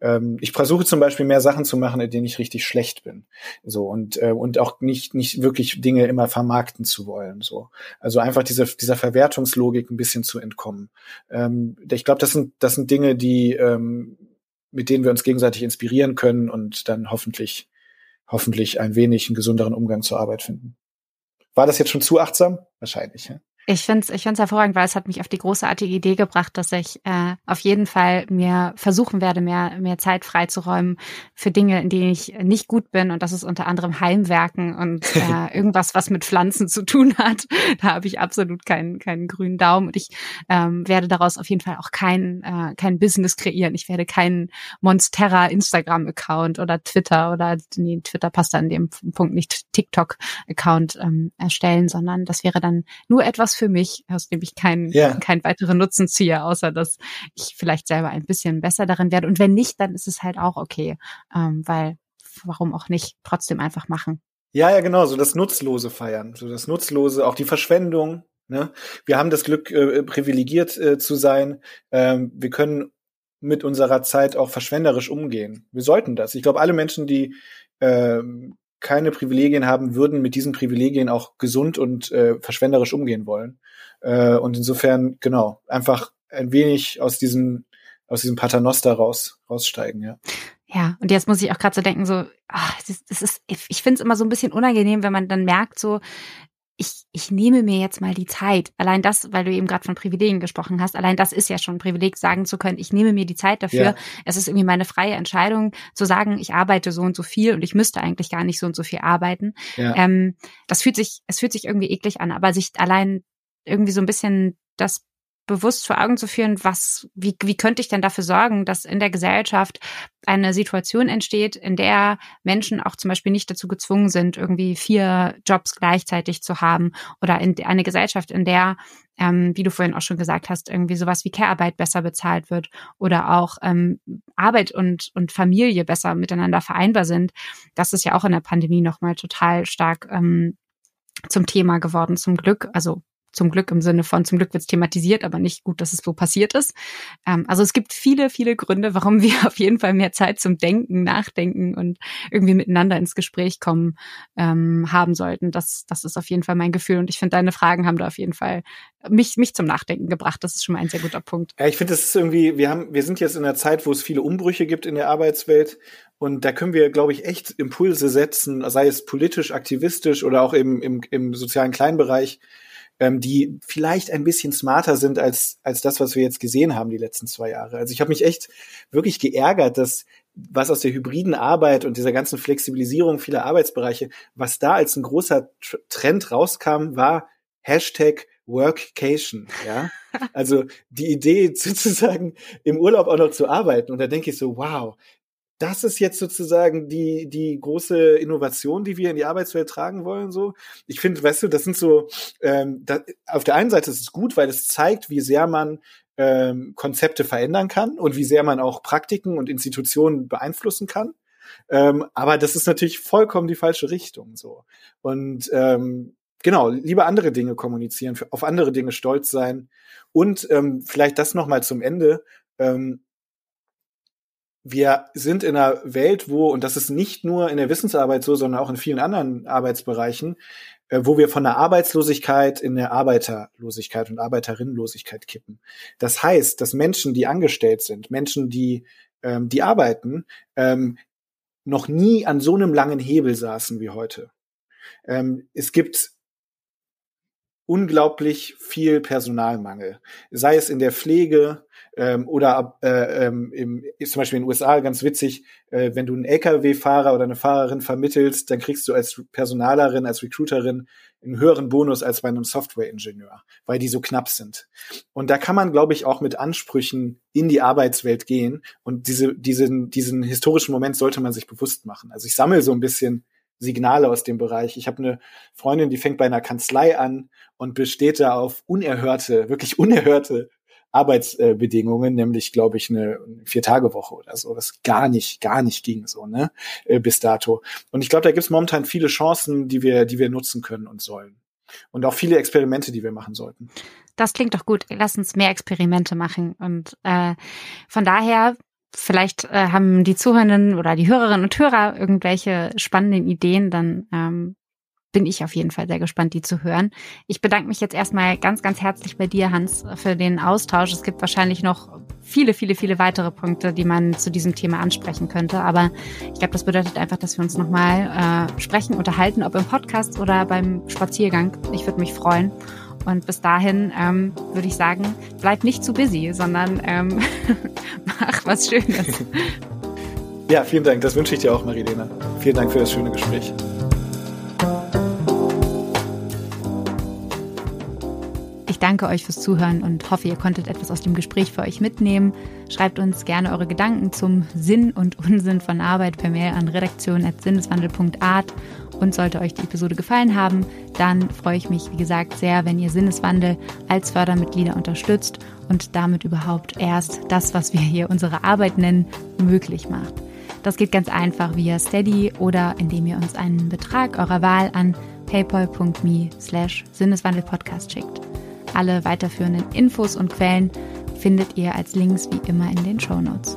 Ähm, ich versuche zum Beispiel mehr Sachen zu machen, in denen ich richtig schlecht bin. So und äh, und auch nicht nicht wirklich Dinge immer vermarkten zu wollen. So also einfach dieser dieser Verwertungslogik ein bisschen zu entkommen. Ähm, ich glaube, das sind das sind Dinge, die ähm, mit denen wir uns gegenseitig inspirieren können und dann hoffentlich hoffentlich ein wenig einen gesünderen Umgang zur Arbeit finden. War das jetzt schon zu achtsam? Wahrscheinlich. Ja? Ich finde es ich find's hervorragend, weil es hat mich auf die großartige Idee gebracht, dass ich äh, auf jeden Fall mir versuchen werde, mehr, mehr Zeit freizuräumen für Dinge, in denen ich nicht gut bin. Und das ist unter anderem Heimwerken und äh, irgendwas, was mit Pflanzen zu tun hat. Da habe ich absolut keinen, keinen grünen Daumen. Und ich ähm, werde daraus auf jeden Fall auch kein, äh, kein Business kreieren. Ich werde keinen Monstera Instagram-Account oder Twitter oder nee, Twitter passt an dem Punkt nicht TikTok-Account ähm, erstellen, sondern das wäre dann nur etwas für mich, aus dem ich keinen ja. keinen weiteren Nutzen ziehe, außer dass ich vielleicht selber ein bisschen besser darin werde. Und wenn nicht, dann ist es halt auch okay, ähm, weil warum auch nicht trotzdem einfach machen. Ja, ja, genau, so das Nutzlose feiern, so das Nutzlose, auch die Verschwendung. Ne? Wir haben das Glück, äh, privilegiert äh, zu sein. Ähm, wir können mit unserer Zeit auch verschwenderisch umgehen. Wir sollten das. Ich glaube, alle Menschen, die ähm, keine Privilegien haben, würden mit diesen Privilegien auch gesund und äh, verschwenderisch umgehen wollen. Äh, und insofern, genau, einfach ein wenig aus diesem, aus diesem Paternoster raus, raussteigen, ja. Ja, und jetzt muss ich auch gerade so denken, so, ach, das, das ist, ich finde es immer so ein bisschen unangenehm, wenn man dann merkt, so, ich, ich nehme mir jetzt mal die Zeit. Allein das, weil du eben gerade von Privilegien gesprochen hast, allein das ist ja schon ein Privileg, sagen zu können, ich nehme mir die Zeit dafür. Ja. Es ist irgendwie meine freie Entscheidung, zu sagen, ich arbeite so und so viel und ich müsste eigentlich gar nicht so und so viel arbeiten. Ja. Ähm, das fühlt sich, es fühlt sich irgendwie eklig an, aber sich allein irgendwie so ein bisschen das bewusst vor Augen zu führen, was, wie, wie könnte ich denn dafür sorgen, dass in der Gesellschaft eine Situation entsteht, in der Menschen auch zum Beispiel nicht dazu gezwungen sind, irgendwie vier Jobs gleichzeitig zu haben oder in eine Gesellschaft, in der, ähm, wie du vorhin auch schon gesagt hast, irgendwie sowas wie Care-Arbeit besser bezahlt wird oder auch ähm, Arbeit und, und Familie besser miteinander vereinbar sind. Das ist ja auch in der Pandemie nochmal total stark ähm, zum Thema geworden, zum Glück. Also zum Glück im Sinne von, zum Glück wird es thematisiert, aber nicht gut, dass es so passiert ist. Ähm, also es gibt viele, viele Gründe, warum wir auf jeden Fall mehr Zeit zum Denken, Nachdenken und irgendwie miteinander ins Gespräch kommen ähm, haben sollten. Das, das ist auf jeden Fall mein Gefühl. Und ich finde, deine Fragen haben da auf jeden Fall mich, mich zum Nachdenken gebracht. Das ist schon mal ein sehr guter Punkt. Ja, ich finde, das ist irgendwie, wir haben, wir sind jetzt in einer Zeit, wo es viele Umbrüche gibt in der Arbeitswelt. Und da können wir, glaube ich, echt Impulse setzen, sei es politisch, aktivistisch oder auch im, im, im sozialen Kleinbereich, ähm, die vielleicht ein bisschen smarter sind als, als das, was wir jetzt gesehen haben die letzten zwei Jahre. Also ich habe mich echt wirklich geärgert, dass was aus der hybriden Arbeit und dieser ganzen Flexibilisierung vieler Arbeitsbereiche, was da als ein großer Trend rauskam, war Hashtag Workcation, ja. Also die Idee sozusagen im Urlaub auch noch zu arbeiten. Und da denke ich so, wow, das ist jetzt sozusagen die, die große Innovation, die wir in die Arbeitswelt tragen wollen. So, ich finde, weißt du, das sind so, ähm, da, auf der einen Seite ist es gut, weil es zeigt, wie sehr man ähm, Konzepte verändern kann und wie sehr man auch Praktiken und Institutionen beeinflussen kann. Ähm, aber das ist natürlich vollkommen die falsche Richtung. So und ähm, genau, lieber andere Dinge kommunizieren, auf andere Dinge stolz sein und ähm, vielleicht das noch mal zum Ende. Ähm, wir sind in einer Welt, wo, und das ist nicht nur in der Wissensarbeit so, sondern auch in vielen anderen Arbeitsbereichen, äh, wo wir von der Arbeitslosigkeit in der Arbeiterlosigkeit und Arbeiterinnenlosigkeit kippen. Das heißt, dass Menschen, die angestellt sind, Menschen, die, ähm, die arbeiten, ähm, noch nie an so einem langen Hebel saßen wie heute. Ähm, es gibt unglaublich viel Personalmangel, sei es in der Pflege ähm, oder äh, ähm, im, zum Beispiel in den USA ganz witzig, äh, wenn du einen LKW-Fahrer oder eine Fahrerin vermittelst, dann kriegst du als Personalerin, als Recruiterin einen höheren Bonus als bei einem Software-Ingenieur, weil die so knapp sind. Und da kann man, glaube ich, auch mit Ansprüchen in die Arbeitswelt gehen und diese, diesen, diesen historischen Moment sollte man sich bewusst machen. Also ich sammle so ein bisschen Signale aus dem Bereich. Ich habe eine Freundin, die fängt bei einer Kanzlei an und besteht da auf unerhörte, wirklich unerhörte Arbeitsbedingungen, nämlich, glaube ich, eine Vier-Tage-Woche oder so, was gar nicht, gar nicht ging so, ne, äh, bis dato. Und ich glaube, da gibt es momentan viele Chancen, die wir, die wir nutzen können und sollen. Und auch viele Experimente, die wir machen sollten. Das klingt doch gut. Lass uns mehr Experimente machen. Und äh, von daher vielleicht äh, haben die Zuhörenden oder die Hörerinnen und Hörer irgendwelche spannenden Ideen, dann ähm, bin ich auf jeden Fall sehr gespannt, die zu hören. Ich bedanke mich jetzt erstmal ganz, ganz herzlich bei dir, Hans, für den Austausch. Es gibt wahrscheinlich noch viele, viele, viele weitere Punkte, die man zu diesem Thema ansprechen könnte. Aber ich glaube, das bedeutet einfach, dass wir uns nochmal äh, sprechen, unterhalten, ob im Podcast oder beim Spaziergang. Ich würde mich freuen. Und bis dahin ähm, würde ich sagen, bleib nicht zu busy, sondern ähm, mach was Schönes. Ja, vielen Dank. Das wünsche ich dir auch, Marilena. Vielen Dank für das schöne Gespräch. Ich danke euch fürs Zuhören und hoffe, ihr konntet etwas aus dem Gespräch für euch mitnehmen. Schreibt uns gerne eure Gedanken zum Sinn und Unsinn von Arbeit per Mail an redaktion.sinneswandel.art. Und sollte euch die Episode gefallen haben, dann freue ich mich, wie gesagt, sehr, wenn ihr Sinneswandel als Fördermitglieder unterstützt und damit überhaupt erst das, was wir hier unsere Arbeit nennen, möglich macht. Das geht ganz einfach via Steady oder indem ihr uns einen Betrag eurer Wahl an paypal.me slash Sinneswandelpodcast schickt. Alle weiterführenden Infos und Quellen findet ihr als Links wie immer in den Show Notes.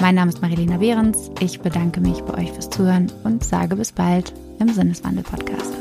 Mein Name ist Marilena Behrens. Ich bedanke mich bei euch fürs Zuhören und sage bis bald im Sinneswandel-Podcast.